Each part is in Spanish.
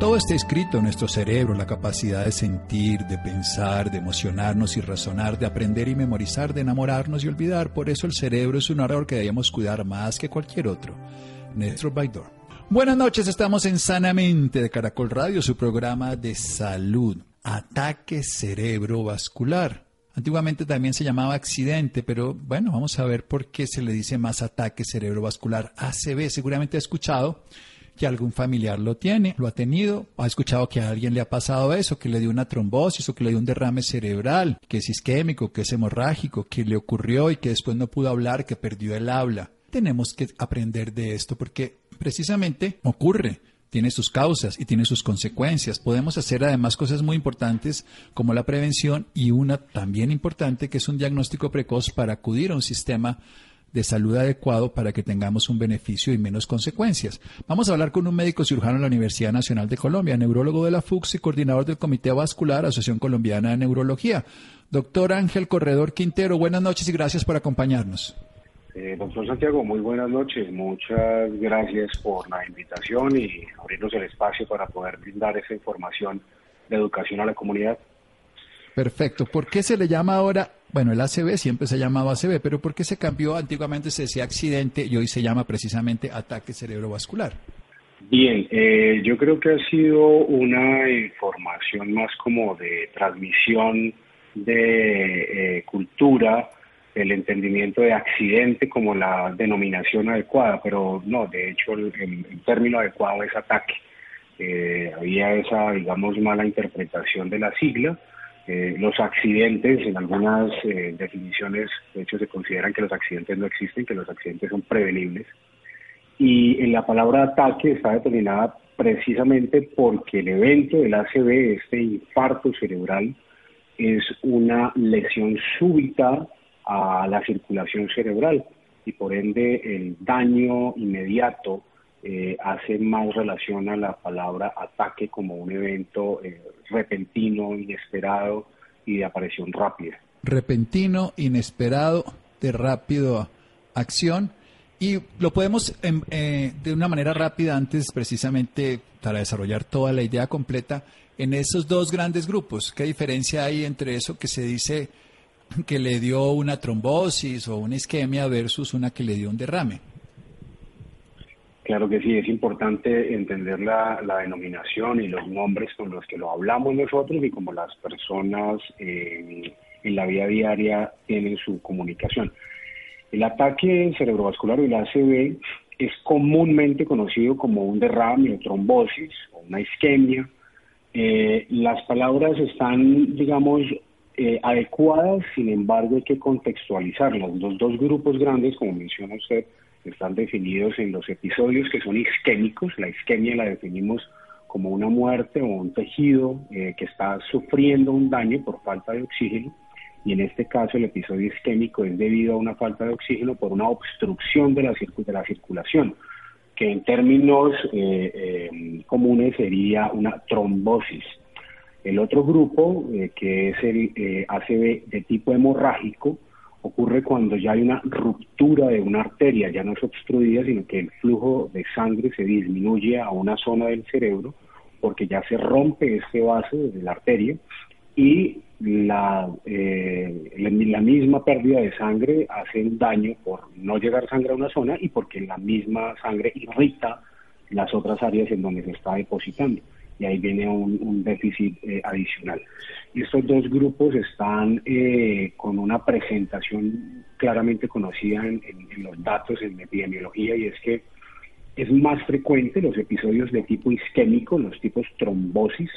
Todo está escrito en nuestro cerebro, la capacidad de sentir, de pensar, de emocionarnos y razonar, de aprender y memorizar, de enamorarnos y olvidar. Por eso el cerebro es un árbol que debemos cuidar más que cualquier otro. Néstor Baidor. Buenas noches, estamos en Sanamente de Caracol Radio, su programa de salud. Ataque cerebrovascular. Antiguamente también se llamaba accidente, pero bueno, vamos a ver por qué se le dice más ataque cerebrovascular. ACV, seguramente ha escuchado que algún familiar lo tiene, lo ha tenido, ha escuchado que a alguien le ha pasado eso, que le dio una trombosis o que le dio un derrame cerebral, que es isquémico, que es hemorrágico, que le ocurrió y que después no pudo hablar, que perdió el habla. Tenemos que aprender de esto porque precisamente ocurre tiene sus causas y tiene sus consecuencias. Podemos hacer además cosas muy importantes como la prevención y una también importante que es un diagnóstico precoz para acudir a un sistema de salud adecuado para que tengamos un beneficio y menos consecuencias. Vamos a hablar con un médico cirujano de la Universidad Nacional de Colombia, neurólogo de la FUX y coordinador del Comité Vascular, Asociación Colombiana de Neurología. Doctor Ángel Corredor Quintero, buenas noches y gracias por acompañarnos. Eh, doctor Santiago, muy buenas noches. Muchas gracias por la invitación y abrirnos el espacio para poder brindar esa información de educación a la comunidad. Perfecto. ¿Por qué se le llama ahora bueno, el ACV siempre se ha llamado ACV, pero ¿por qué se cambió? Antiguamente se decía accidente y hoy se llama precisamente ataque cerebrovascular. Bien, eh, yo creo que ha sido una información más como de transmisión de eh, cultura, el entendimiento de accidente como la denominación adecuada, pero no, de hecho el, término adecuado es ataque. Eh, había esa, digamos, mala interpretación de la sigla eh, los accidentes, en algunas eh, definiciones, de hecho, se consideran que los accidentes no existen, que los accidentes son prevenibles. Y en la palabra ataque está determinada precisamente porque el evento del ACV, este infarto cerebral, es una lesión súbita a la circulación cerebral y por ende el daño inmediato eh, hace más relación a la palabra ataque como un evento eh, repentino, inesperado y de aparición rápida. Repentino, inesperado, de rápido acción. Y lo podemos em, eh, de una manera rápida antes precisamente para desarrollar toda la idea completa en esos dos grandes grupos. ¿Qué diferencia hay entre eso que se dice que le dio una trombosis o una isquemia versus una que le dio un derrame? Claro que sí, es importante entender la, denominación y los nombres con los que lo hablamos nosotros y como las personas en la vida diaria tienen su comunicación. El ataque cerebrovascular o el ACV es comúnmente conocido como un derrame o trombosis o una isquemia. Eh, las palabras están, digamos, eh, adecuadas, sin embargo hay que contextualizarlas. Los dos grupos grandes, como menciona usted, están definidos en los episodios que son isquémicos. La isquemia la definimos como una muerte o un tejido eh, que está sufriendo un daño por falta de oxígeno. Y en este caso el episodio isquémico es debido a una falta de oxígeno por una obstrucción de la, de la circulación, que en términos eh, eh, comunes sería una trombosis. El otro grupo, que es el ACV de tipo hemorrágico, ocurre cuando ya hay una ruptura de una arteria, ya no es obstruida, sino que el flujo de sangre se disminuye a una zona del cerebro porque ya se rompe este vaso de la arteria y la, eh, la, misma pérdida de sangre hace un daño por no llegar sangre a una zona y porque la misma sangre irrita las otras áreas en donde se está depositando y ahí viene un, déficit eh, adicional. Y estos dos grupos están eh, con una presentación claramente conocida en, los datos en epidemiología y es que es más frecuente los episodios de tipo isquémico, los tipos trombosis,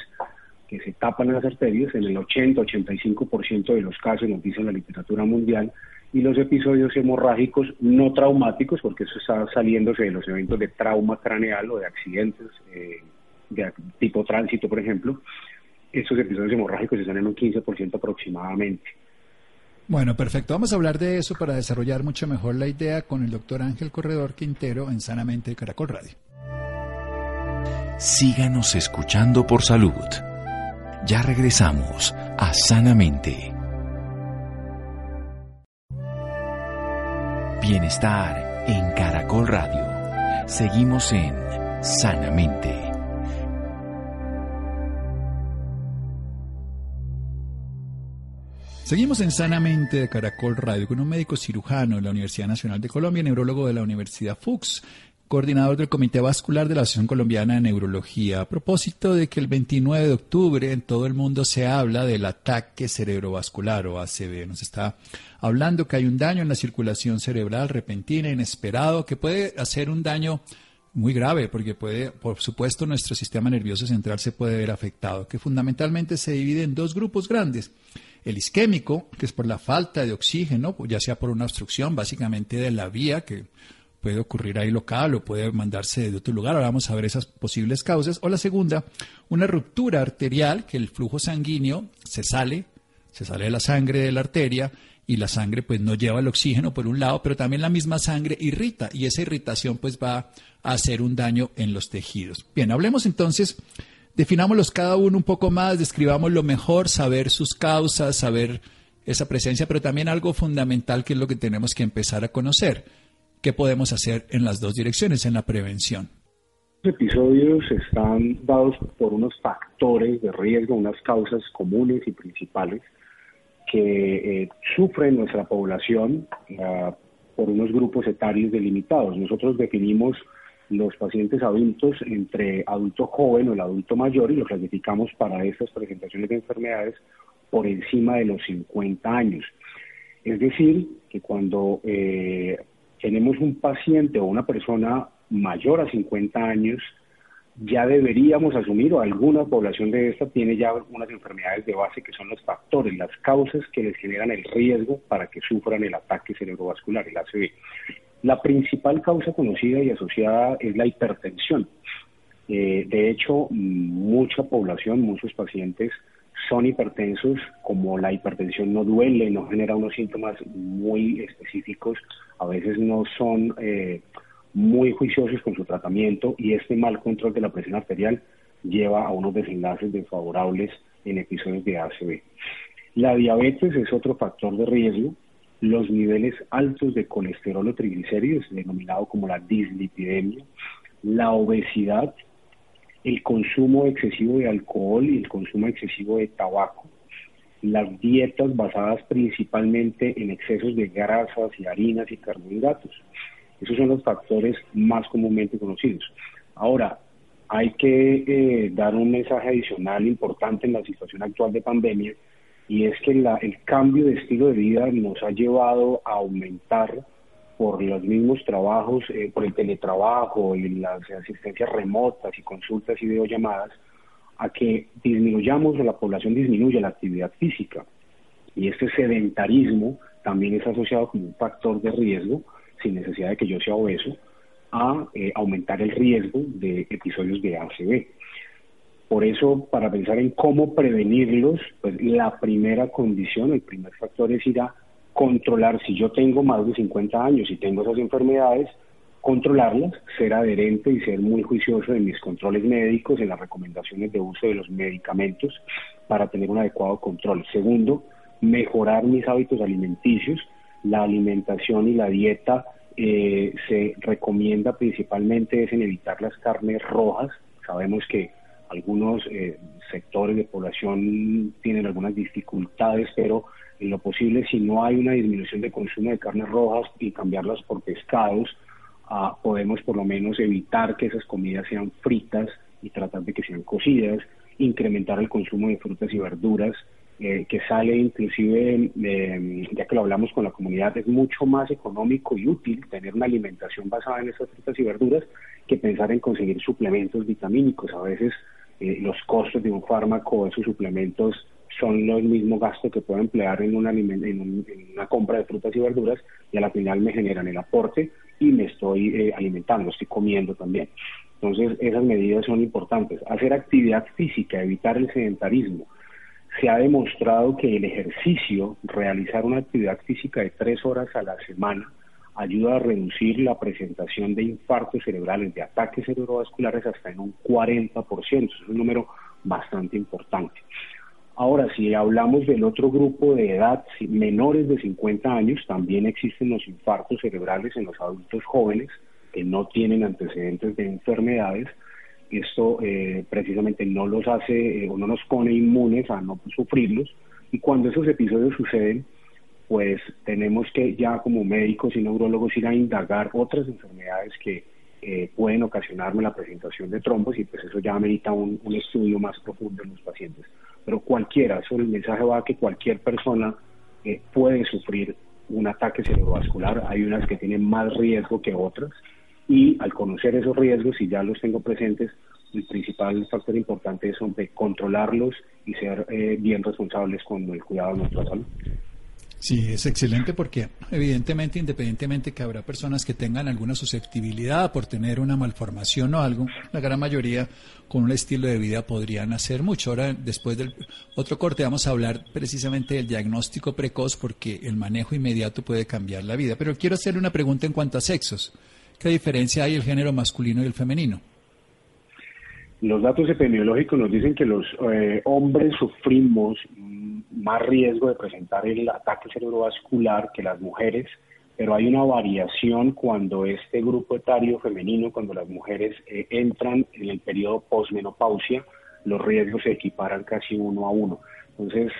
que se tapan las arterias en el 80-85% de los casos, nos dice la literatura mundial, y los episodios hemorrágicos no traumáticos, porque eso está saliéndose de los eventos de trauma craneal o de accidentes eh, de tipo tránsito, por ejemplo, esos episodios hemorrágicos están en un 15% aproximadamente. Bueno, perfecto. Vamos a hablar de eso para desarrollar mucho mejor la idea con el doctor Ángel Corredor Quintero en Sanamente Caracol Radio. Síganos escuchando por salud. Ya regresamos a Sanamente. Bienestar en Caracol Radio. Seguimos en Sanamente. Seguimos en Sanamente de Caracol Radio con un médico cirujano de la Universidad Nacional de Colombia, neurólogo de la Universidad Fuchs, coordinador del Comité Vascular de la Asociación Colombiana de Neurología, a propósito de que el 29 de octubre en todo el mundo se habla del ataque cerebrovascular o ACV. Nos está hablando que hay un daño en la circulación cerebral repentina, inesperado, que puede hacer un daño muy grave porque puede, por supuesto, nuestro sistema nervioso central se puede ver afectado, que fundamentalmente se divide en dos grupos grandes. El isquémico, que es por la falta de oxígeno, ya sea por una obstrucción básicamente de la vía, que puede ocurrir ahí local o puede mandarse de otro lugar. Ahora vamos a ver esas posibles causas. O la segunda, una ruptura arterial, que el flujo sanguíneo se sale, se sale de la sangre de la arteria y la sangre pues no lleva el oxígeno por un lado, pero también la misma sangre irrita y esa irritación pues va a hacer un daño en los tejidos. Bien, hablemos entonces definámoslos cada uno un poco más, describamos lo mejor, saber sus causas, saber esa presencia, pero también algo fundamental que es lo que tenemos que empezar a conocer. ¿Qué podemos hacer en las dos direcciones, en la prevención? Los episodios están dados por unos factores de riesgo, unas causas comunes y principales que eh, sufre nuestra población uh, por unos grupos etarios delimitados. Nosotros definimos los pacientes adultos entre adulto joven o el adulto mayor y lo clasificamos para estas presentaciones de enfermedades por encima de los 50 años. Es decir, que cuando eh, tenemos un paciente o una persona mayor a 50 años, ya deberíamos asumir, o alguna población de esta tiene ya unas enfermedades de base que son los factores, las causas que les generan el riesgo para que sufran el ataque cerebrovascular, el ACV. La principal causa conocida y asociada es la hipertensión. Eh, de hecho, mucha población, muchos pacientes son hipertensos, como la hipertensión no duele, no genera unos síntomas muy específicos, a veces no son eh, muy juiciosos con su tratamiento y este mal control de la presión arterial lleva a unos desenlaces desfavorables en episodios de ACV. La diabetes es otro factor de riesgo los niveles altos de colesterol o triglicéridos, denominado como la dislipidemia, la obesidad, el consumo excesivo de alcohol y el consumo excesivo de tabaco, las dietas basadas principalmente en excesos de grasas y harinas y carbohidratos. Esos son los factores más comúnmente conocidos. Ahora, hay que eh, dar un mensaje adicional importante en la situación actual de pandemia y es que el cambio de estilo de vida nos ha llevado a aumentar por los mismos trabajos, eh, por el teletrabajo y las asistencias remotas y consultas y videollamadas, a que disminuyamos, o la población disminuya la actividad física. Y este sedentarismo también es asociado como un factor de riesgo, sin necesidad de que yo sea obeso, a eh, aumentar el riesgo de episodios de ACV. Por eso, para pensar en cómo prevenirlos, pues la primera condición, el primer factor es ir a controlar, si yo tengo más de 50 años y tengo esas enfermedades, controlarlas, ser adherente y ser muy juicioso en mis controles médicos, en las recomendaciones de uso de los medicamentos para tener un adecuado control. Segundo, mejorar mis hábitos alimenticios. La alimentación y la dieta eh, se recomienda principalmente es en evitar las carnes rojas. Sabemos que algunos eh, sectores de población tienen algunas dificultades, pero en lo posible, si no hay una disminución de consumo de carnes rojas y cambiarlas por pescados, ah, podemos por lo menos evitar que esas comidas sean fritas y tratar de que sean cocidas, incrementar el consumo de frutas y verduras, eh, que sale inclusive, ya que lo hablamos con la comunidad, es mucho más económico y útil tener una alimentación basada en esas frutas y verduras que pensar en conseguir suplementos vitamínicos. A veces eh, los costos de un fármaco, esos suplementos son los mismos gastos que puedo emplear en una, en, una compra de frutas y verduras y a la final me generan el aporte y me estoy eh, alimentando, estoy comiendo también. Entonces esas medidas son importantes. Hacer actividad física, evitar el sedentarismo. se ha demostrado que el ejercicio, realizar una actividad física de tres horas a la semana, ayuda a reducir la presentación de infartos cerebrales, de ataques cerebrovasculares hasta en un 40%. es un número bastante importante. Ahora, si hablamos del otro grupo de edad, menores de 50 años, también existen los infartos cerebrales en los adultos jóvenes que no tienen antecedentes de enfermedades. Esto eh, precisamente no los hace eh, o no nos pone inmunes a no sufrirlos. Y cuando esos episodios suceden, pues tenemos que ya como médicos y neurólogos ir a indagar otras enfermedades que eh, pueden ocasionarme la presentación de trombos y pues eso ya amerita un, estudio más profundo en los pacientes. Pero cualquiera, eso el mensaje va que cualquier persona eh, puede sufrir un ataque cerebrovascular, hay unas que tienen más riesgo que otras y al conocer esos riesgos, y ya los tengo presentes, el principal factor importante es de controlarlos y ser eh, bien responsables con el cuidado de nuestra salud. Sí, es excelente porque evidentemente, independientemente que habrá personas que tengan alguna susceptibilidad por tener una malformación o algo, la gran mayoría con un estilo de vida podrían hacer mucho. Ahora, después del otro corte, vamos a hablar precisamente del diagnóstico precoz porque el manejo inmediato puede cambiar la vida. Pero quiero hacerle una pregunta en cuanto a sexos. ¿Qué diferencia hay el género masculino y el femenino? Los datos epidemiológicos nos dicen que los eh, hombres sufrimos más riesgo de presentar el ataque cerebrovascular que las mujeres, pero hay una variación cuando este grupo etario femenino, cuando las mujeres eh, entran en el periodo posmenopausia, los riesgos se equiparan casi uno a uno. Entonces,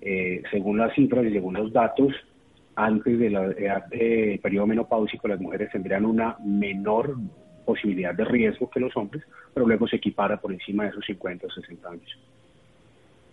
eh, según las cifras y según los datos, antes del de periodo menopáusico las mujeres tendrían una menor posibilidad de riesgo que los hombres, pero luego se equipara por encima de esos 50 o 60 años.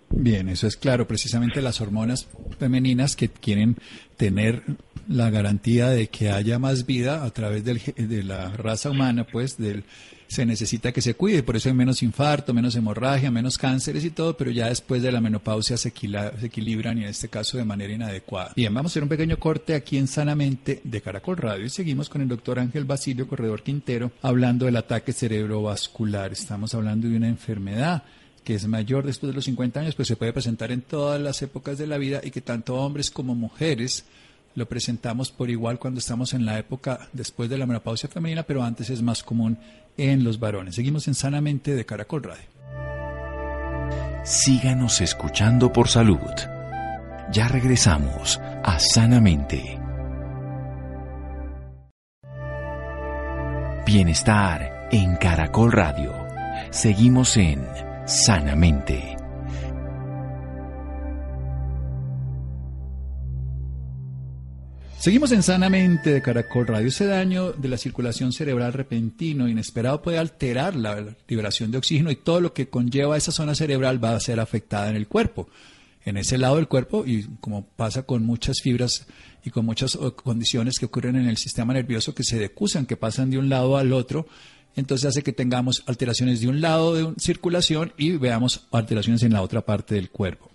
Bien, eso es claro. Precisamente las hormonas femeninas que quieren tener la garantía de que haya más vida a través del, de la raza humana, pues del, se necesita que se cuide. Por eso hay menos infarto, menos hemorragia, menos cánceres y todo, pero ya después de la menopausia se, se equilibran y en este caso de manera inadecuada. Bien, vamos a hacer un pequeño corte aquí en Sanamente de Caracol Radio y seguimos con el doctor Ángel Basilio Corredor Quintero hablando del ataque cerebrovascular. Estamos hablando de una enfermedad que es mayor después de los 50 años, pues se puede presentar en todas las épocas de la vida y que tanto hombres como mujeres lo presentamos por igual cuando estamos en la época después de la menopausia femenina, pero antes es más común en los varones. Seguimos en Sanamente de Caracol Radio. Síganos escuchando por salud. Ya regresamos a Sanamente. Bienestar en Caracol Radio. Seguimos en sanamente. Seguimos en Sanamente de Caracol Radio. Ese daño de la circulación cerebral repentino, inesperado, puede alterar la liberación de oxígeno y todo lo que conlleva esa zona cerebral va a ser afectada en el cuerpo. En ese lado del cuerpo, y como pasa con muchas fibras y con muchas condiciones que ocurren en el sistema nervioso que se decusan, que pasan de un lado al otro, entonces hace que tengamos alteraciones de un lado de circulación y veamos alteraciones en la otra parte del cuerpo.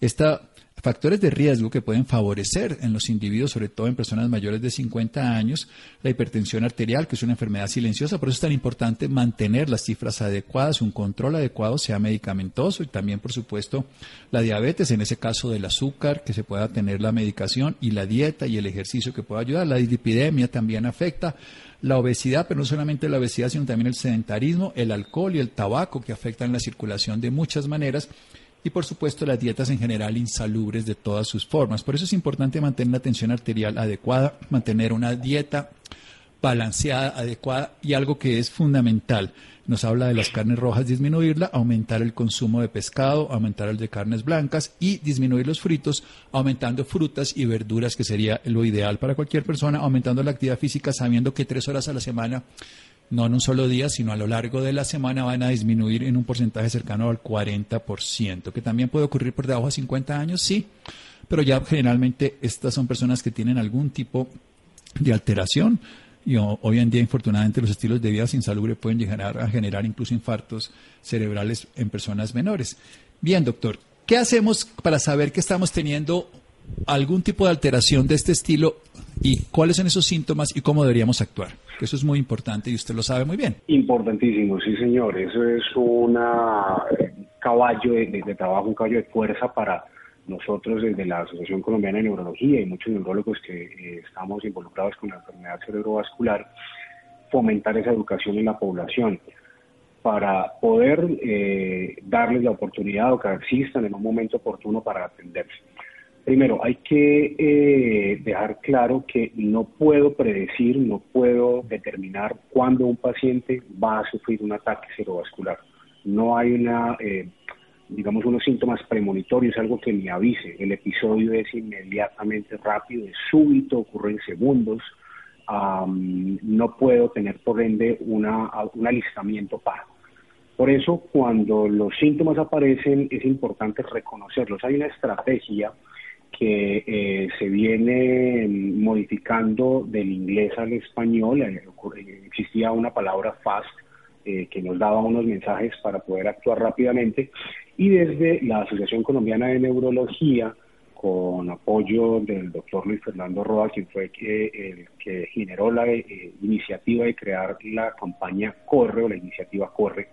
Esta Factores de riesgo que pueden favorecer en los individuos, sobre todo en personas mayores de 50 años, la hipertensión arterial, que es una enfermedad silenciosa, por eso es tan importante mantener las cifras adecuadas, un control adecuado, sea medicamentoso, y también, por supuesto, la diabetes, en ese caso del azúcar, que se pueda tener la medicación, y la dieta y el ejercicio que pueda ayudar. La dislipidemia también afecta la obesidad, pero no solamente la obesidad, sino también el sedentarismo, el alcohol y el tabaco, que afectan la circulación de muchas maneras y por supuesto las dietas en general insalubres de todas sus formas. Por eso es importante mantener la tensión arterial adecuada, mantener una dieta balanceada, adecuada y algo que es fundamental. Nos habla de las carnes rojas, disminuirla, aumentar el consumo de pescado, aumentar el de carnes blancas y disminuir los fritos, aumentando frutas y verduras, que sería lo ideal para cualquier persona, aumentando la actividad física, sabiendo que tres horas a la semana no en un solo día, sino a lo largo de la semana van a disminuir en un porcentaje cercano al 40%, que también puede ocurrir por debajo de 50 años, sí, pero ya generalmente estas son personas que tienen algún tipo de alteración y hoy en día, infortunadamente, los estilos de vida insalubre pueden llegar a generar incluso infartos cerebrales en personas menores. Bien, doctor, ¿qué hacemos para saber que estamos teniendo algún tipo de alteración de este estilo y cuáles son esos síntomas y cómo deberíamos actuar? eso es muy importante y usted lo sabe muy bien. Importantísimo, sí señor. Eso es una caballo de, trabajo, un caballo de fuerza para nosotros desde la Asociación Colombiana de Neurología y muchos neurólogos que eh, estamos involucrados con la enfermedad cerebrovascular, fomentar esa educación en la población para poder eh, darles la oportunidad o que existan en un momento oportuno para atenderse. Primero, hay que eh, dejar claro que no puedo predecir, no puedo determinar cuándo un paciente va a sufrir un ataque cerebrovascular. No hay una, digamos, unos síntomas premonitorios, algo que me avise. El episodio es inmediatamente rápido, es súbito, ocurre en segundos. no puedo tener, por ende, una, un alistamiento para. Por eso, cuando los síntomas aparecen, es importante reconocerlos. Hay una estrategia que eh, se viene modificando del inglés al español. Eh, existía una palabra fast eh, que nos daba unos mensajes para poder actuar rápidamente y desde la Asociación Colombiana de Neurología, con apoyo del doctor Luis Fernando Roa, quien fue el que generó la iniciativa de crear la campaña Corre o la iniciativa Corre,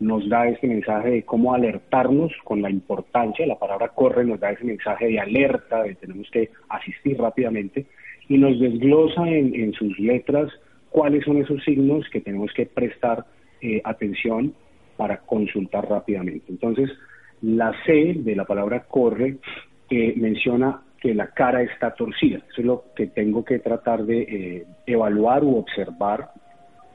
nos da ese mensaje de cómo alertarnos con la importancia, la palabra corre nos da ese mensaje de alerta, de tenemos que asistir rápidamente, y nos desglosa en, sus letras cuáles son esos signos que tenemos que prestar eh, atención para consultar rápidamente. Entonces, la C de la palabra corre eh, menciona que la cara está torcida. Eso es lo que tengo que tratar de eh, evaluar u observar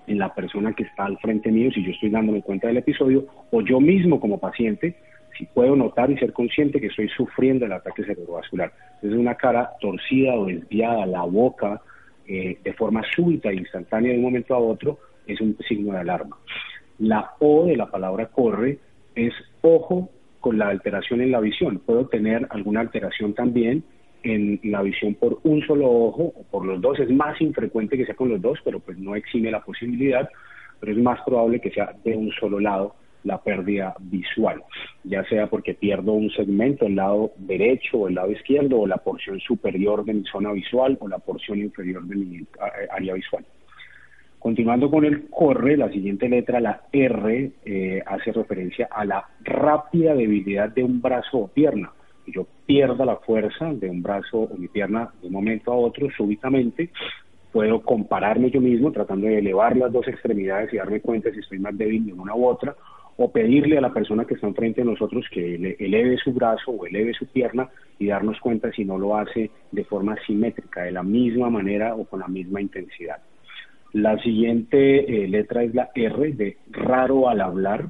en la persona que está al frente mío, si yo estoy dándome cuenta del episodio, o yo mismo como paciente, si puedo notar y ser consciente que estoy sufriendo el ataque cerebrovascular. Es una cara torcida o desviada, la boca, eh, de forma súbita e instantánea de un momento a otro, es un signo de alarma. La O de la palabra corre es ojo con la alteración en la visión. Puedo tener alguna alteración también en la visión por un solo ojo o por los dos. Es más infrecuente que sea con los dos, pero pues no exime la posibilidad, pero es más probable que sea de un solo lado la pérdida visual, ya sea porque pierdo un segmento, el lado derecho o el lado izquierdo, o la porción superior de mi zona visual o la porción inferior de mi área visual. Continuando con el corre, la siguiente letra, la R, eh, hace referencia a la rápida debilidad de un brazo o pierna yo pierda la fuerza de un brazo o mi pierna de un momento a otro súbitamente, puedo compararme yo mismo tratando de elevar las dos extremidades y darme cuenta si estoy más débil de una u otra, o pedirle a la persona que está enfrente de nosotros que eleve su brazo o eleve su pierna y darnos cuenta si no lo hace de forma simétrica, de la misma manera o con la misma intensidad. La siguiente eh, letra es la R de raro al hablar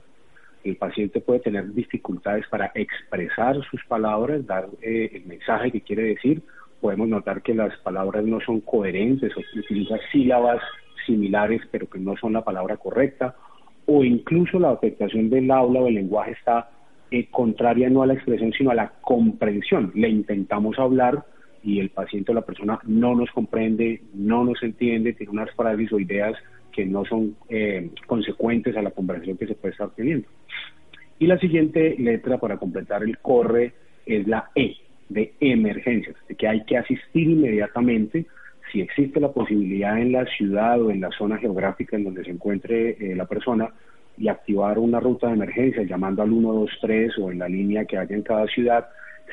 el paciente puede tener dificultades para expresar sus palabras, dar eh, el mensaje que quiere decir. Podemos notar que las palabras no son coherentes o utiliza sílabas similares pero que no son la palabra correcta o incluso la afectación del habla o el lenguaje está eh, contraria no a la expresión sino a la comprensión. Le intentamos hablar y el paciente o la persona no nos comprende, no nos entiende, tiene unas frases o ideas que no son eh, consecuentes a la conversación que se puede estar teniendo. Y la siguiente letra para completar el corre es la E de emergencias, de que hay que asistir inmediatamente si existe la posibilidad en la ciudad o en la zona geográfica en donde se encuentre eh, la persona y activar una ruta de emergencia llamando al 123 o en la línea que haya en cada ciudad.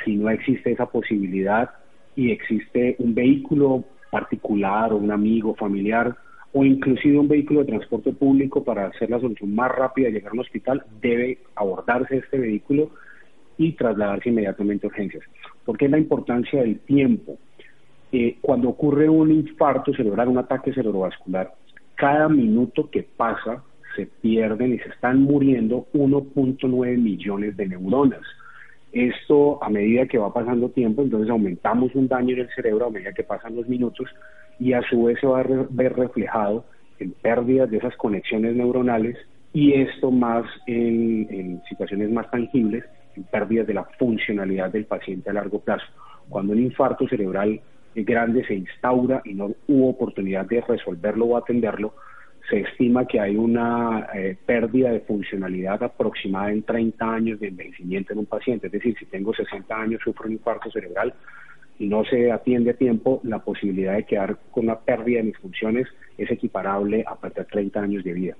Si no existe esa posibilidad y existe un vehículo particular o un amigo familiar o inclusive un vehículo de transporte público para hacer la solución más rápida de llegar a un hospital, debe abordarse este vehículo y trasladarse inmediatamente a urgencias. ¿Por qué la importancia del tiempo? Eh, cuando ocurre un infarto cerebral, un ataque cerebrovascular, cada minuto que pasa se pierden y se están muriendo 1.9 millones de neuronas. Esto a medida que va pasando tiempo, entonces aumentamos un daño en el cerebro a medida que pasan los minutos y a su vez se va a ver reflejado en pérdidas de esas conexiones neuronales y esto más en, situaciones más tangibles, en pérdidas de la funcionalidad del paciente a largo plazo. Cuando un infarto cerebral grande se instaura y no hubo oportunidad de resolverlo o atenderlo, se estima que hay una eh, pérdida de funcionalidad aproximada en 30 años de envejecimiento en un paciente. Es decir, si tengo 60 años, sufro un infarto cerebral, y no se atiende a tiempo, la posibilidad de quedar con una pérdida de mis funciones es equiparable a perder 30 años de vida.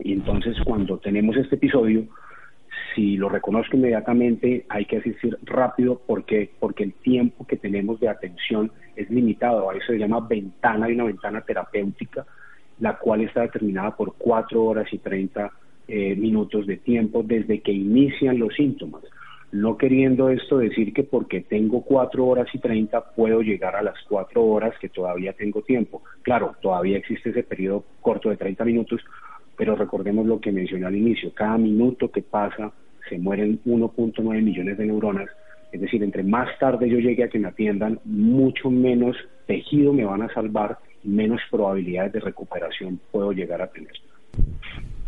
Y entonces cuando tenemos este episodio, si lo reconozco inmediatamente, hay que asistir rápido porque, porque el tiempo que tenemos de atención es limitado. A eso se llama ventana, hay una ventana terapéutica, la cual está determinada por 4 horas y 30 eh, minutos de tiempo desde que inician los síntomas. No queriendo esto decir que porque tengo 4 horas y 30 puedo llegar a las 4 horas que todavía tengo tiempo. Claro, todavía existe ese periodo corto de 30 minutos, pero recordemos lo que mencioné al inicio, cada minuto que pasa se mueren 1.9 millones de neuronas, es decir, entre más tarde yo llegue a que me atiendan, mucho menos tejido me van a salvar, menos probabilidades de recuperación puedo llegar a tener.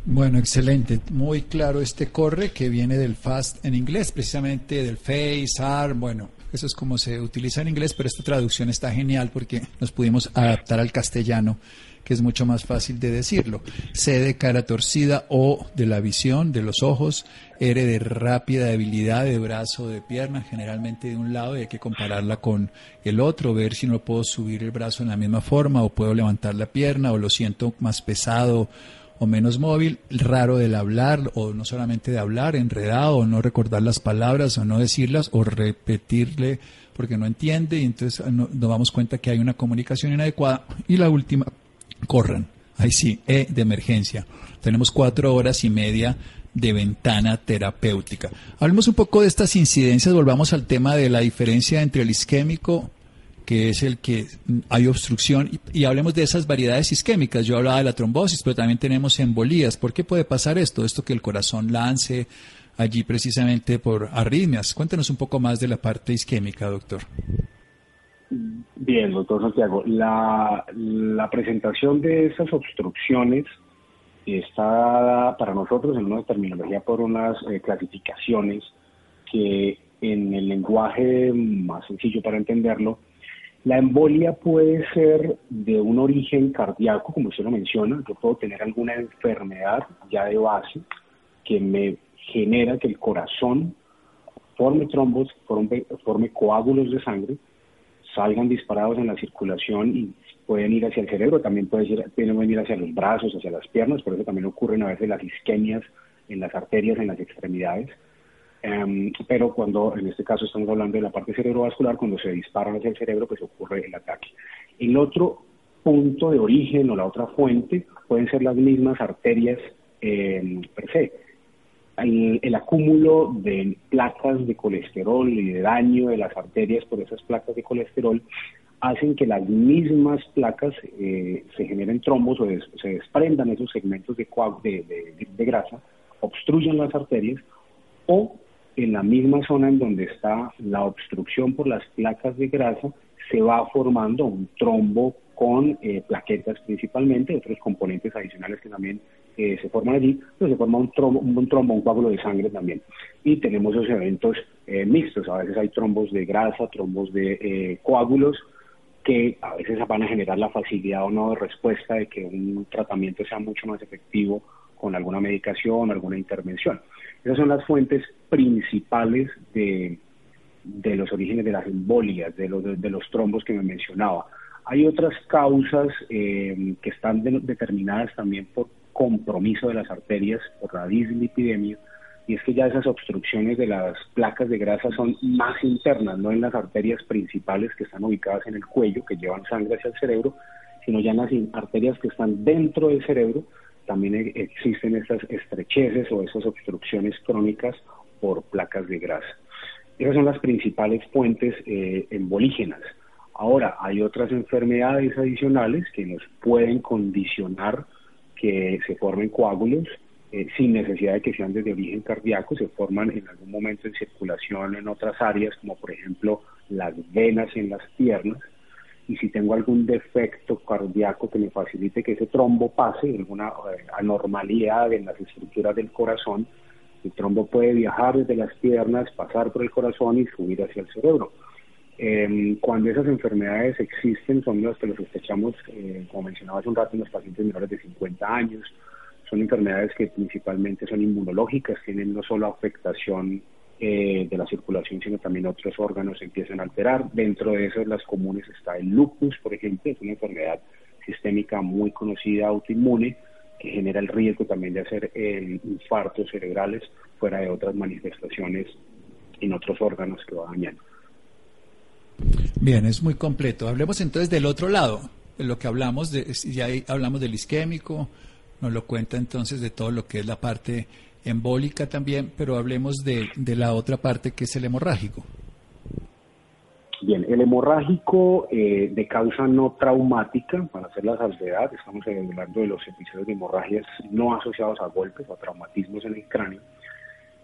Bueno, excelente. Muy claro este corre que viene del FAST en inglés, precisamente del FACE, ARM, bueno, eso es como se utiliza en inglés, pero esta traducción está genial porque nos pudimos adaptar al castellano que es mucho más fácil de decirlo. C de cara torcida, O de la visión, de los ojos, R de rápida debilidad de brazo, de pierna, generalmente de un lado y hay que compararla con el otro, ver si no puedo subir el brazo en la misma forma o puedo levantar la pierna o lo siento más pesado o menos móvil, raro del hablar o no solamente de hablar, enredado o no recordar las palabras o no decirlas o repetirle porque no entiende y entonces nos damos cuenta que hay una comunicación inadecuada. Y la última, corran. Ahí sí, E de emergencia. Tenemos cuatro horas y media de ventana terapéutica. Hablemos un poco de estas incidencias, volvamos al tema de la diferencia entre el isquémico, que es el que hay obstrucción, y, hablemos de esas variedades isquémicas. Yo hablaba de la trombosis, pero también tenemos embolías. ¿Por qué puede pasar esto? Esto que el corazón lance allí precisamente por arritmias. Cuéntenos un poco más de la parte isquémica, doctor. Bien, doctor Santiago, la, presentación de esas obstrucciones está dada para nosotros en una terminología por unas eh, clasificaciones que en el lenguaje más sencillo para entenderlo, la embolia puede ser de un origen cardíaco, como usted lo menciona, yo puedo tener alguna enfermedad ya de base que me genera que el corazón forme trombos, forme coágulos de sangre, salgan disparados en la circulación y pueden ir hacia el cerebro, también pueden ir, pueden ir hacia los brazos, hacia las piernas, por eso también ocurren a veces las isquemias en las arterias, en las extremidades. Em, pero cuando, en este caso estamos hablando de la parte cerebrovascular, cuando se disparan hacia el cerebro, pues ocurre el ataque. El otro punto de origen o la otra fuente pueden ser las mismas arterias eh, per se el, acúmulo de placas de colesterol y de daño de las arterias por esas placas de colesterol hacen que las mismas placas eh, se generen trombos o se desprendan esos segmentos de, de, grasa, obstruyan las arterias o en la misma zona en donde está la obstrucción por las placas de grasa se va formando un trombo con eh, plaquetas principalmente, otros componentes adicionales que también se forman allí, pues se forma un trombo, un trombo, un coágulo de sangre también. Y tenemos esos eventos eh, mixtos, a veces hay trombos de grasa, trombos de eh, coágulos, que a veces van a generar la facilidad o no de respuesta de que un tratamiento sea mucho más efectivo con alguna medicación, alguna intervención. Esas son las fuentes principales de, de los orígenes de las embolias, de los, de, los trombos que me mencionaba. Hay otras causas eh, que están determinadas también por compromiso de las arterias por la dislipidemia, y es que ya esas obstrucciones de las placas de grasa son más internas, no en las arterias principales que están ubicadas en el cuello, que llevan sangre hacia el cerebro, sino ya en las arterias que están dentro del cerebro, también e-, existen esas estrecheces o esas obstrucciones crónicas por placas de grasa. Esas son las principales fuentes eh, embolígenas. Ahora, hay otras enfermedades adicionales que nos pueden condicionar que se formen coágulos eh, sin necesidad de que sean desde origen cardíaco, se forman en algún momento en circulación en otras áreas, como por ejemplo las venas en las piernas, y si tengo algún defecto cardíaco que me facilite que ese trombo pase, alguna eh, anormalidad en las estructuras del corazón, el trombo puede viajar desde las piernas, pasar por el corazón y subir hacia el cerebro. Eh, cuando esas enfermedades existen, son las que los sospechamos, eh, como mencionaba hace un rato, en los pacientes menores de 50 años. Son enfermedades que principalmente son inmunológicas, tienen no solo afectación eh, de la circulación, sino también otros órganos se empiezan a alterar. Dentro de esas, las comunes está el lupus, por ejemplo, es una enfermedad sistémica muy conocida, autoinmune, que genera el riesgo también de hacer infartos cerebrales fuera de otras manifestaciones en otros órganos que va dañando. Bien, es muy completo. Hablemos entonces del otro lado, de lo que hablamos, de, ya hablamos del isquémico, nos lo cuenta entonces de todo lo que es la parte embólica también, pero hablemos de, de la otra parte que es el hemorrágico. Bien, el hemorrágico eh, de causa no traumática, para hacer la salvedad, estamos hablando de los episodios de hemorragias no asociados a golpes o a traumatismos en el cráneo,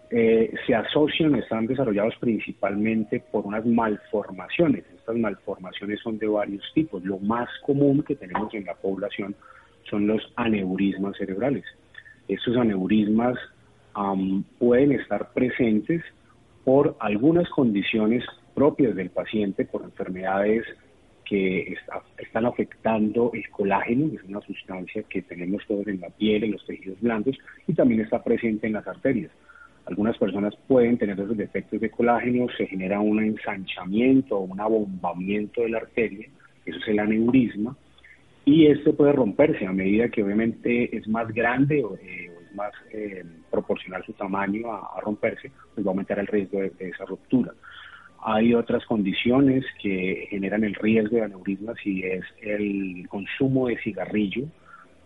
eh, se asocian, están desarrollados principalmente por unas malformaciones. Estas malformaciones son de varios tipos. Lo más común que tenemos en la población son los aneurismas cerebrales. Estos aneurismas pueden estar presentes por algunas condiciones propias del paciente por enfermedades que están afectando el colágeno, que es una sustancia que tenemos todos en la piel, en los tejidos blandos, y también está presente en las arterias. Algunas personas pueden tener esos defectos de colágeno, se genera un ensanchamiento o un abombamiento de la arteria, eso es el aneurisma, y este puede romperse a medida que obviamente es más grande o, eh, es más eh, proporcional su tamaño a, romperse, pues va a aumentar el riesgo de esa ruptura. Hay otras condiciones que generan el riesgo de aneurismas y es el consumo de cigarrillo.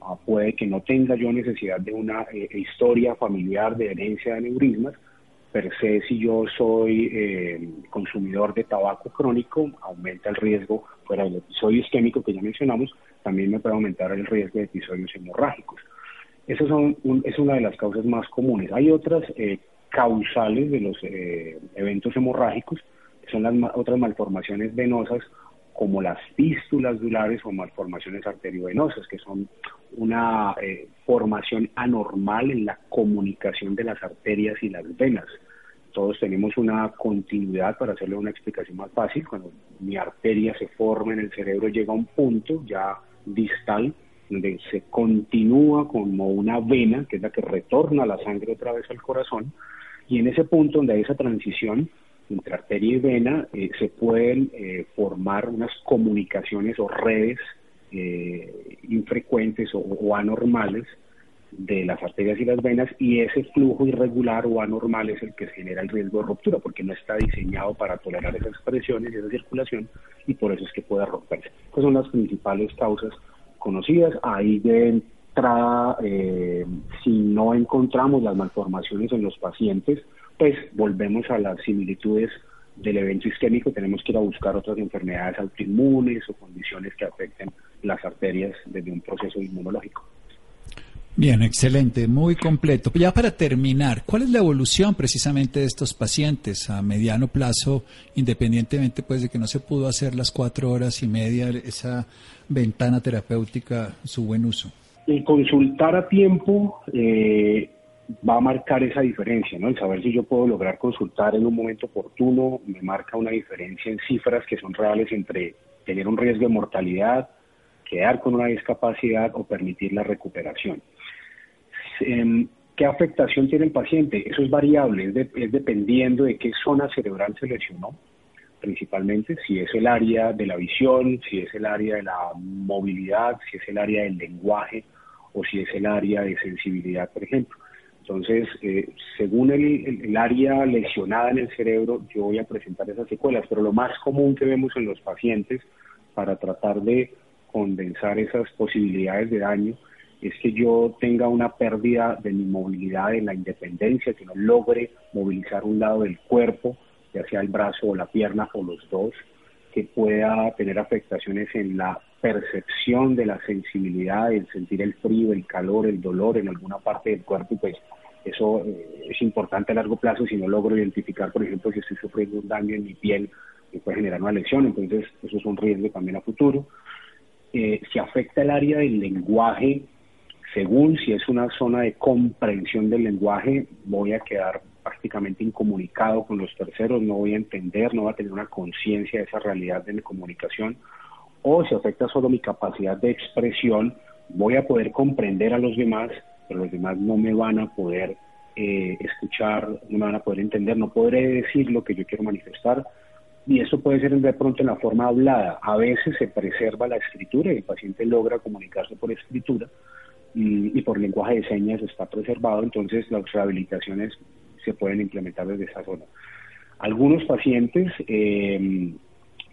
Ah, puede que no tenga yo necesidad de una eh, historia familiar de herencia de aneurismas, per se si yo soy eh, consumidor de tabaco crónico, aumenta el riesgo fuera del episodio isquémico que ya mencionamos, también me puede aumentar el riesgo de episodios hemorrágicos. Esa son es una de las causas más comunes. Hay otras eh, causales de los eventos hemorrágicos son las otras malformaciones venosas como las fístulas durares o malformaciones arteriovenosas, que son una eh, formación anormal en la comunicación de las arterias y las venas. Todos tenemos una continuidad, para hacerle una explicación más fácil, cuando mi arteria se forma en el cerebro llega a un punto ya distal, donde se continúa como una vena, que es la que retorna la sangre otra vez al corazón, y en ese punto donde hay esa transición, entre arteria y vena eh, se pueden eh, formar unas comunicaciones o redes eh, infrecuentes o, anormales de las arterias y las venas y ese flujo irregular o anormal es el que genera el riesgo de ruptura porque no está diseñado para tolerar esas presiones y esa circulación y por eso es que puede romperse. Estas son las principales causas conocidas. Ahí de si no encontramos las malformaciones en los pacientes, pues volvemos a las similitudes del evento isquémico, tenemos que ir a buscar otras enfermedades autoinmunes o condiciones que afecten las arterias desde un proceso inmunológico. Bien, excelente, muy completo. Ya para terminar, ¿cuál es la evolución precisamente de estos pacientes a mediano plazo, independientemente pues de que no se pudo hacer las cuatro horas y media esa ventana terapéutica, su buen uso? El consultar a tiempo eh, va a marcar esa diferencia, ¿no? El saber si yo puedo lograr consultar en un momento oportuno me marca una diferencia en cifras que son reales entre tener un riesgo de mortalidad, quedar con una discapacidad o permitir la recuperación. Em, ¿Qué afectación tiene el paciente? Eso es variable, es, dependiendo de qué zona cerebral se lesionó, principalmente, si es el área de la visión, si es el área de la movilidad, si es el área del lenguaje o si es el área de sensibilidad, por ejemplo. Entonces, eh, según el, área lesionada en el cerebro, yo voy a presentar esas secuelas, pero lo más común que vemos en los pacientes para tratar de condensar esas posibilidades de daño es que yo tenga una pérdida de mi movilidad en la independencia, que no logre movilizar un lado del cuerpo, ya sea el brazo o la pierna o los dos, que pueda tener afectaciones en la percepción de la sensibilidad, el sentir el frío, el calor, el dolor en alguna parte del cuerpo, pues eso eh, es importante a largo plazo. Si no logro identificar, por ejemplo, si estoy sufriendo un daño en mi piel puede generar una lesión, entonces eso es un riesgo también a futuro. Eh, si afecta el área del lenguaje, según si es una zona de comprensión del lenguaje, voy a quedar prácticamente incomunicado con los terceros, no voy a entender, no voy a tener una conciencia de esa realidad de mi comunicación o si afecta solo mi capacidad de expresión, voy a poder comprender a los demás, pero los demás no me van a poder eh, escuchar, no me van a poder entender, no podré decir lo que yo quiero manifestar. Y eso puede ser de pronto en la forma hablada. A veces se preserva la escritura y el paciente logra comunicarse por escritura, mm, y por lenguaje de señas está preservado, entonces las rehabilitaciones se pueden implementar desde esa zona. Algunos pacientes eh,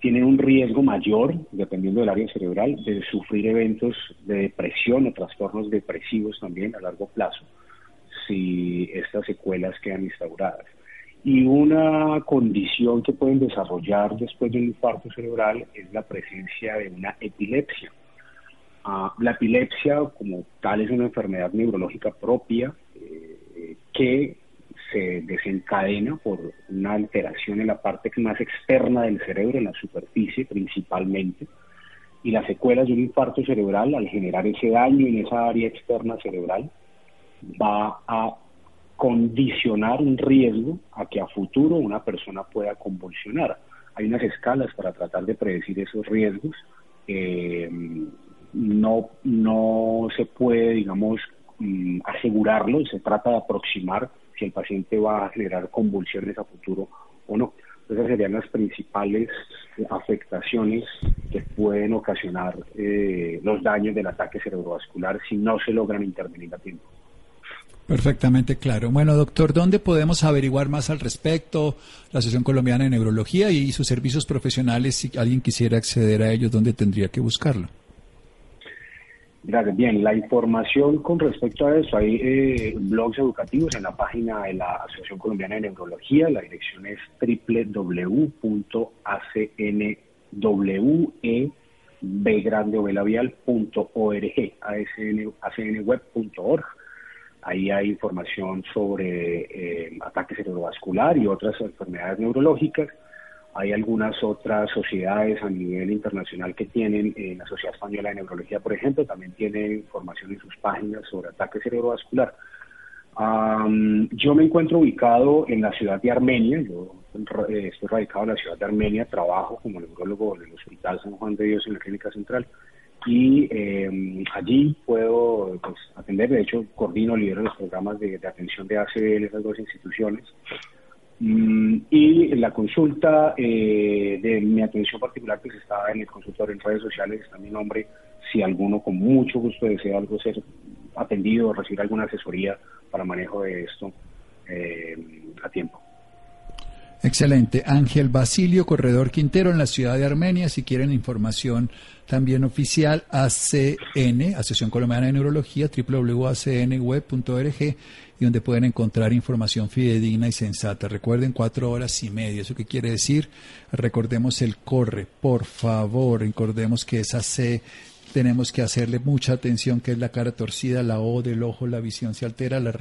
tienen un riesgo mayor, dependiendo del área cerebral, de sufrir eventos de depresión o trastornos depresivos también a largo plazo, si estas secuelas quedan instauradas. Y una condición que pueden desarrollar después de un infarto cerebral es la presencia de una epilepsia. Ah, la epilepsia como tal es una enfermedad neurológica propia eh, que se desencadena por una alteración en la parte más externa del cerebro, en la superficie principalmente, y las secuelas de un infarto cerebral, al generar ese daño en esa área externa cerebral, va a condicionar un riesgo a que a futuro una persona pueda convulsionar. Hay unas escalas para tratar de predecir esos riesgos. Eh, no, no se puede, digamos, mm, asegurarlo, se trata de aproximar si el paciente va a generar convulsiones a futuro o no. Esas serían las principales afectaciones que pueden ocasionar eh, los daños del ataque cerebrovascular si no se logran intervenir a tiempo. Perfectamente claro. Bueno, doctor, ¿dónde podemos averiguar más al respecto? La Asociación Colombiana de Neurología y sus servicios profesionales, si alguien quisiera acceder a ellos, ¿dónde tendría que buscarlo? Gracias. Bien, la información con respecto a eso, hay eh, blogs educativos en la página de la Asociación Colombiana de Neurología. La dirección es www.acnweblabial.org, acnweb.org. Ahí hay información sobre eh, ataque cerebrovascular y otras enfermedades neurológicas hay algunas otras sociedades a nivel internacional que tienen, eh, la Sociedad Española de Neurología, por ejemplo, también tiene información en sus páginas sobre ataque cerebrovascular. yo me encuentro ubicado en la ciudad de Armenia, yo eh, estoy radicado en la ciudad de Armenia, trabajo como neurólogo en el Hospital San Juan de Dios en la Clínica Central y em, allí puedo pues, atender, de hecho coordino, lidero los programas de, de atención de en esas dos instituciones. Mm, y la consulta eh, de mi atención particular que se está en el consultorio en redes sociales está mi nombre. Si alguno con mucho gusto desea algo ser atendido o recibir alguna asesoría para manejo de esto eh, a tiempo. Excelente. Ángel Basilio Corredor Quintero en la ciudad de Armenia. Si quieren información también oficial, ACN, Asociación Colombiana de Neurología, www.acnweb.org, y donde pueden encontrar información fidedigna y sensata. Recuerden, cuatro horas y media. ¿Eso qué quiere decir? Recordemos el corre, por favor. Recordemos que esa C tenemos que hacerle mucha atención, que es la cara torcida, la O del ojo, la visión se altera, la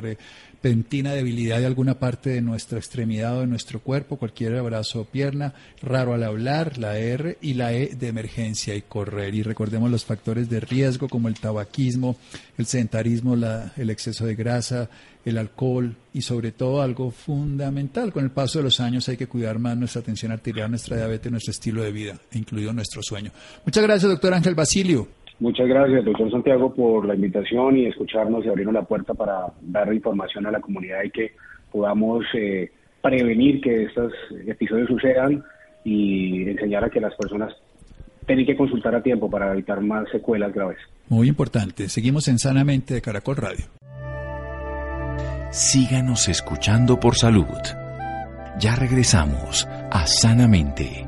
repentina debilidad de alguna parte de nuestra extremidad o de nuestro cuerpo, cualquier brazo o pierna, raro al hablar, la R y la E de emergencia y correr. Y recordemos los factores de riesgo como el tabaquismo, el sedentarismo, el exceso de grasa, el alcohol y sobre todo algo fundamental. Con el paso de los años hay que cuidar más nuestra atención arterial, nuestra diabetes, nuestro estilo de vida, incluido nuestro sueño. Muchas gracias, doctor Ángel Basilio. Muchas gracias, doctor Santiago, por la invitación y escucharnos y abrirnos la puerta para dar información a la comunidad y que podamos eh, prevenir que estos episodios sucedan y enseñar a que las personas tienen que consultar a tiempo para evitar más secuelas graves. Muy importante. Seguimos en Sanamente de Caracol Radio. Síganos escuchando por salud. Ya regresamos a Sanamente.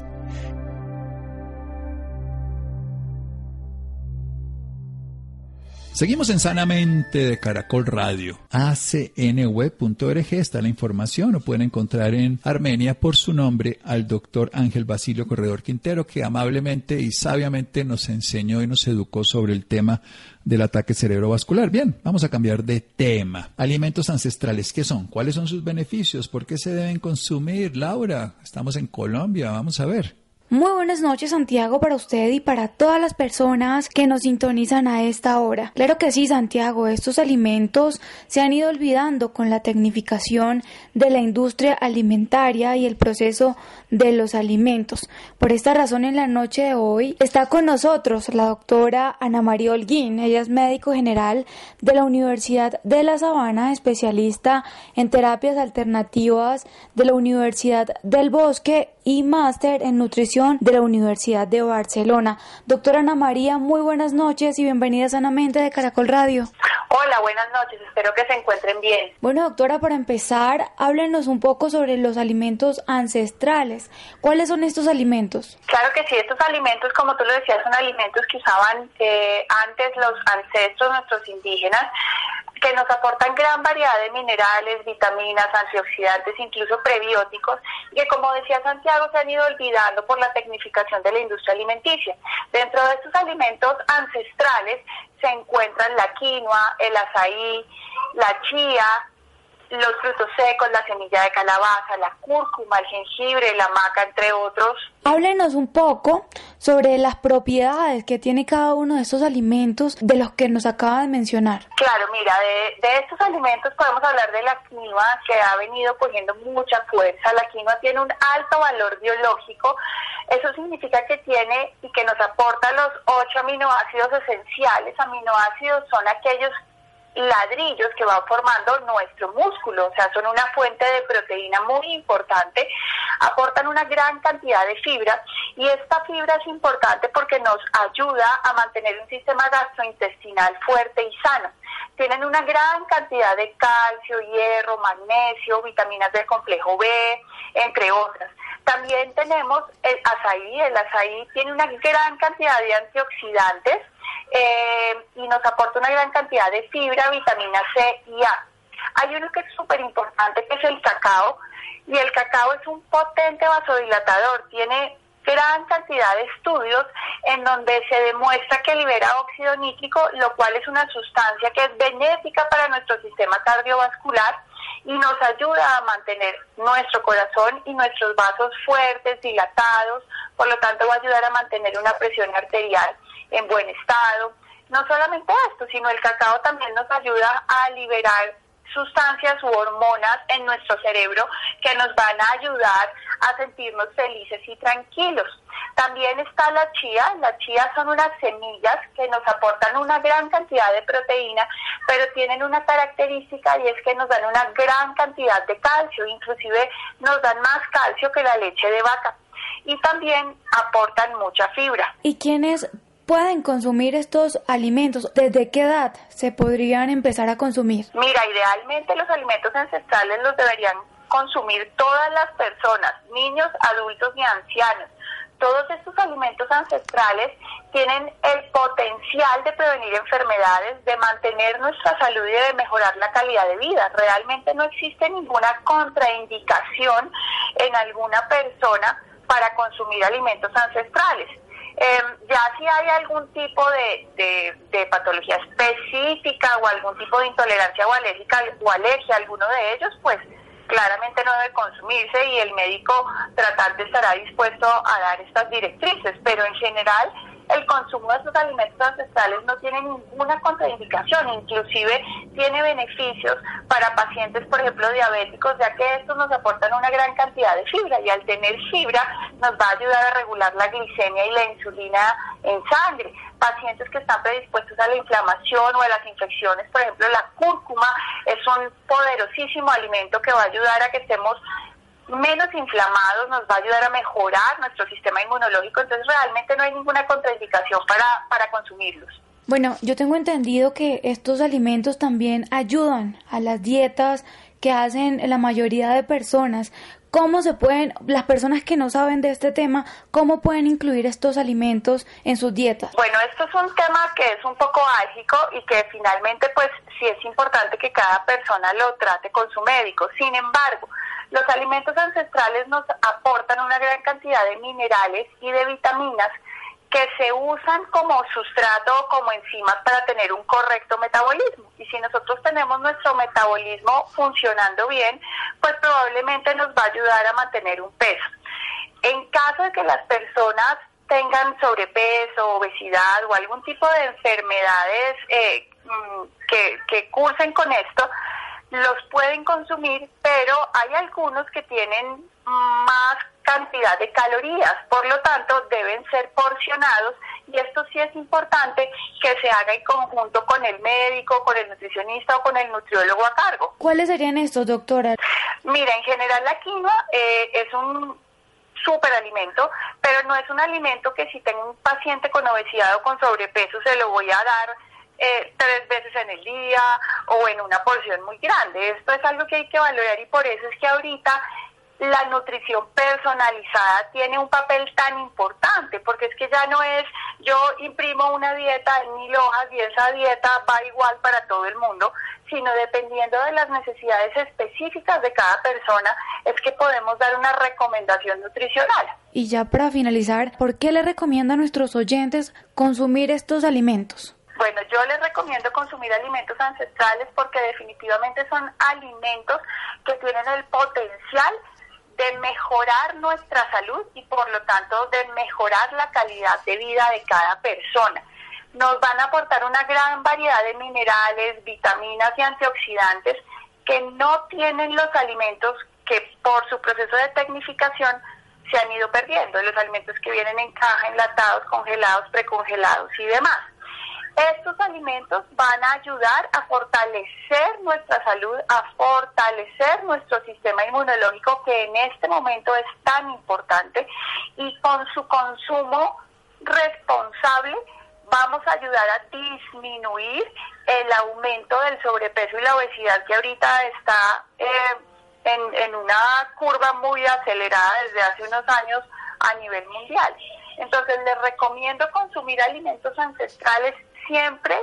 Seguimos en Sanamente de Caracol Radio. acnweb.org está la información. Lo pueden encontrar en Armenia por su nombre al doctor Ángel Basilio Corredor Quintero, que amablemente y sabiamente nos enseñó y nos educó sobre el tema del ataque cerebrovascular. Bien, vamos a cambiar de tema. Alimentos ancestrales, ¿qué son? ¿Cuáles son sus beneficios? ¿Por qué se deben consumir? Laura, estamos en Colombia, vamos a ver. Muy buenas noches Santiago para usted y para todas las personas que nos sintonizan a esta hora. Claro que sí Santiago, estos alimentos se han ido olvidando con la tecnificación de la industria alimentaria y el proceso de los alimentos. Por esta razón en la noche de hoy está con nosotros la doctora Ana María Holguín. Ella es médico general de la Universidad de La Sabana, especialista en terapias alternativas de la Universidad del Bosque y máster en nutrición de la Universidad de Barcelona. Doctora Ana María, muy buenas noches y bienvenida sanamente de Caracol Radio. Hola, buenas noches, espero que se encuentren bien. Bueno, doctora, para empezar, háblenos un poco sobre los alimentos ancestrales. ¿Cuáles son estos alimentos? Claro que sí, estos alimentos, como tú lo decías, son alimentos que usaban eh, antes los ancestros, nuestros indígenas, que nos aportan gran variedad de minerales, vitaminas, antioxidantes, incluso prebióticos, que como decía Santiago se han ido olvidando por la tecnificación de la industria alimenticia. Dentro de estos alimentos ancestrales se encuentran la quinoa, el azaí, la chía, los frutos secos, la semilla de calabaza, la cúrcuma, el jengibre, la maca, entre otros. Háblenos un poco sobre las propiedades que tiene cada uno de estos alimentos de los que nos acaba de mencionar. Claro, mira, de, de estos alimentos podemos hablar de la quinoa que ha venido cogiendo mucha fuerza. La quinoa tiene un alto valor biológico. Eso significa que tiene y que nos aporta los ocho aminoácidos esenciales. Aminoácidos son aquellos ladrillos que van formando nuestro músculo, o sea, son una fuente de proteína muy importante, aportan una gran cantidad de fibra y esta fibra es importante porque nos ayuda a mantener un sistema gastrointestinal fuerte y sano. Tienen una gran cantidad de calcio, hierro, magnesio, vitaminas del complejo B, entre otras. También tenemos el azaí, el azaí tiene una gran cantidad de antioxidantes, eh, y nos aporta una gran cantidad de fibra, vitamina C y A. Hay uno que es súper importante que es el cacao y el cacao es un potente vasodilatador, tiene gran cantidad de estudios en donde se demuestra que libera óxido nítrico, lo cual es una sustancia que es benéfica para nuestro sistema cardiovascular y nos ayuda a mantener nuestro corazón y nuestros vasos fuertes, dilatados, por lo tanto va a ayudar a mantener una presión arterial en buen estado. No solamente esto, sino el cacao también nos ayuda a liberar sustancias u hormonas en nuestro cerebro que nos van a ayudar a sentirnos felices y tranquilos. También está la chía. Las chías son unas semillas que nos aportan una gran cantidad de proteína, pero tienen una característica y es que nos dan una gran cantidad de calcio, inclusive nos dan más calcio que la leche de vaca. Y también aportan mucha fibra. ¿Y quiénes pueden consumir estos alimentos? ¿Desde qué edad se podrían empezar a consumir? Mira, idealmente los alimentos ancestrales los deberían consumir todas las personas, niños, adultos y ancianos. Todos estos alimentos ancestrales tienen el potencial de prevenir enfermedades, de mantener nuestra salud y de mejorar la calidad de vida. Realmente no existe ninguna contraindicación en alguna persona para consumir alimentos ancestrales. Em, ya si hay algún tipo de, de, patología específica o algún tipo de intolerancia o alérgica o alergia a alguno de ellos, pues claramente no debe consumirse y el médico tratante estará dispuesto a dar estas directrices, pero en general el consumo de estos alimentos ancestrales no tiene ninguna contraindicación, inclusive tiene beneficios para pacientes, por ejemplo, diabéticos, ya que estos nos aportan una gran cantidad de fibra y al tener fibra nos va a ayudar a regular la glicemia y la insulina en sangre. Pacientes que están predispuestos a la inflamación o a las infecciones, por ejemplo, la cúrcuma es un poderosísimo alimento que va a ayudar a que estemos menos inflamados, nos va a ayudar a mejorar nuestro sistema inmunológico, entonces realmente no hay ninguna contraindicación para, para consumirlos. Bueno, yo tengo entendido que estos alimentos también ayudan a las dietas que hacen la mayoría de personas. ¿Cómo se pueden, las personas que no saben de este tema, cómo pueden incluir estos alimentos en sus dietas? Bueno, esto es un tema que es un poco álgico y que finalmente pues sí es importante que cada persona lo trate con su médico. Sin embargo, los alimentos ancestrales nos aportan una gran cantidad de minerales y de vitaminas que se usan como sustrato o como enzimas para tener un correcto metabolismo. Y si nosotros tenemos nuestro metabolismo funcionando bien, pues probablemente nos va a ayudar a mantener un peso. En caso de que las personas tengan sobrepeso, obesidad o algún tipo de enfermedades eh, mm, que, que cursen con esto, los pueden consumir, pero hay algunos que tienen más cantidad de calorías, por lo tanto deben ser porcionados y esto sí es importante que se haga en conjunto con el médico, con el nutricionista o con el nutriólogo a cargo. ¿Cuáles serían estos, doctora? Mira, en general la quinoa eh, es un superalimento, pero no es un alimento que si tengo un paciente con obesidad o con sobrepeso se lo voy a dar eh, tres veces en el día o en una porción muy grande. Esto es algo que hay que valorar y por eso es que ahorita la nutrición personalizada tiene un papel tan importante, porque es que ya no es yo imprimo una dieta en mil hojas y esa dieta va igual para todo el mundo, sino dependiendo de las necesidades específicas de cada persona, es que podemos dar una recomendación nutricional. Y ya para finalizar, ¿por qué le recomiendo a nuestros oyentes consumir estos alimentos? Bueno, yo les recomiendo consumir alimentos ancestrales porque definitivamente son alimentos que tienen el potencial de mejorar nuestra salud y por lo tanto de mejorar la calidad de vida de cada persona. Nos van a aportar una gran variedad de minerales, vitaminas y antioxidantes que no tienen los alimentos que por su proceso de tecnificación se han ido perdiendo, los alimentos que vienen en caja, enlatados, congelados, precongelados y demás. Estos alimentos van a ayudar a fortalecer nuestra salud, a fortalecer nuestro sistema inmunológico que en este momento es tan importante y con su consumo responsable vamos a ayudar a disminuir el aumento del sobrepeso y la obesidad que ahorita está eh, en, en una curva muy acelerada desde hace unos años a nivel mundial. Entonces les recomiendo consumir alimentos ancestrales siempre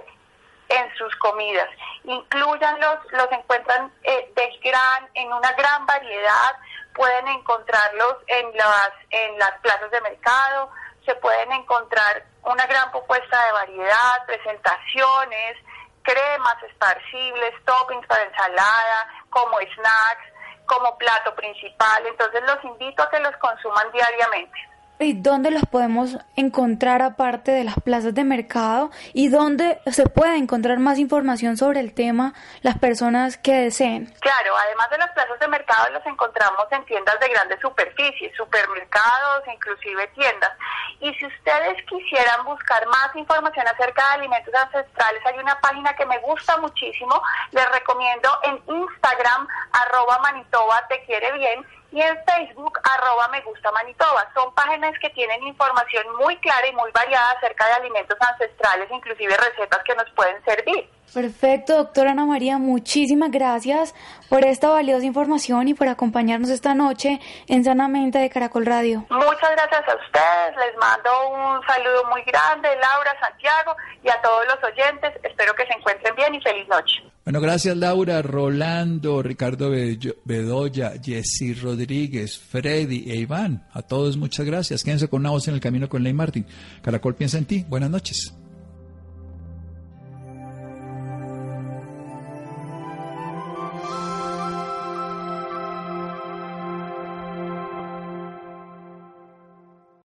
en sus comidas. Incluyanlos, los encuentran eh, de gran, en una gran variedad, pueden encontrarlos en las, en las plazas de mercado, se pueden encontrar una gran propuesta de variedad, presentaciones, cremas esparcibles, toppings para ensalada, como snacks, como plato principal. Entonces los invito a que los consuman diariamente. ¿Y dónde los podemos encontrar aparte de las plazas de mercado? ¿Y dónde se puede encontrar más información sobre el tema las personas que deseen? Claro, además de las plazas de mercado los encontramos en tiendas de grandes superficies, supermercados, inclusive tiendas. Y si ustedes quisieran buscar más información acerca de alimentos ancestrales, hay una página que me gusta muchísimo, les recomiendo en Instagram, arroba Manitoba te quiere bien, y en Facebook arroba me gusta Manitoba. Son páginas que tienen información muy clara y muy variada acerca de alimentos ancestrales, inclusive recetas que nos pueden servir. Perfecto, doctora Ana María, muchísimas gracias por esta valiosa información y por acompañarnos esta noche en Sanamente de Caracol Radio. Muchas gracias a ustedes, les mando un saludo muy grande, Laura, Santiago y a todos los oyentes. Espero que se encuentren bien y feliz noche. Bueno, gracias Laura, Rolando, Ricardo Bedoya, Jessy Rodríguez, Freddy e Iván. A todos muchas gracias. Quédense con una voz en el camino con Ley Martín. Caracol piensa en ti. Buenas noches.